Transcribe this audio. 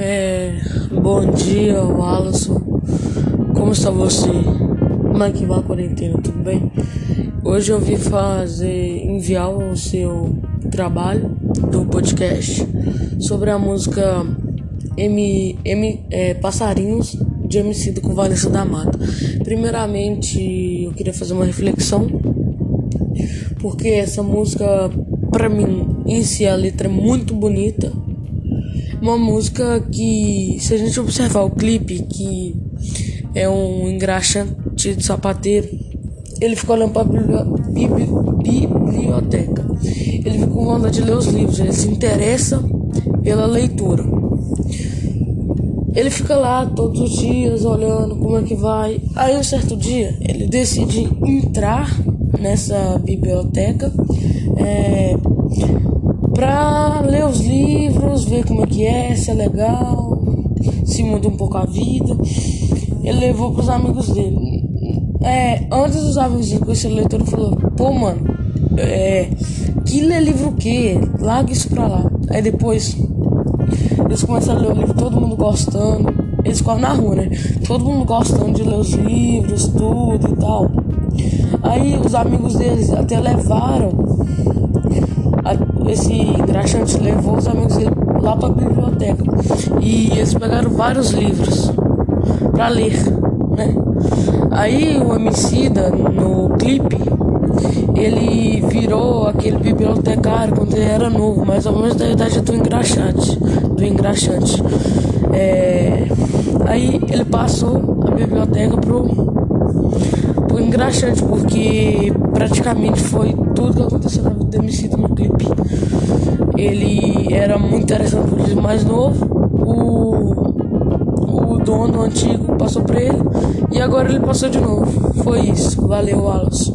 É, bom dia, Wallace. Como está você? Como é que vai a quarentena? Tudo bem? Hoje eu vim fazer, enviar o seu trabalho do podcast sobre a música M, M é, Passarinhos de MC com Vanessa da Mata. Primeiramente, eu queria fazer uma reflexão, porque essa música, para mim, em si, a letra é muito bonita uma música que, se a gente observar o clipe, que é um engraxante de sapateiro, ele ficou olhando para a biblioteca. Ele ficou com vontade de ler os livros, ele se interessa pela leitura. Ele fica lá todos os dias olhando como é que vai. Aí um certo dia ele decide entrar nessa biblioteca é, pra ler os livros, ver como é que é, se é legal, se muda um pouco a vida. Ele levou pros amigos dele. É, antes dos amigos dele conhecer a leitura, falou: pô, mano, é, que lê livro o quê? Larga isso pra lá. Aí depois eles começaram a ler o livro, todo mundo gostando. Eles ficavam na rua, né? Todo mundo gostando de ler os livros, tudo e tal. Aí os amigos deles até levaram esse engraxante levou os amigos dele lá para a biblioteca e eles pegaram vários livros para ler, né? Aí o Emicida no clipe ele virou aquele bibliotecário quando ele era novo, mais ou menos da idade do engraxante, do engraxante. É, aí ele passou a biblioteca pro engraxante, porque praticamente foi tudo que aconteceu na vida do Emicida no clipe. Ele era muito interessante por ele mais novo. O, o dono antigo passou pra ele e agora ele passou de novo. Foi isso. Valeu, Wallace.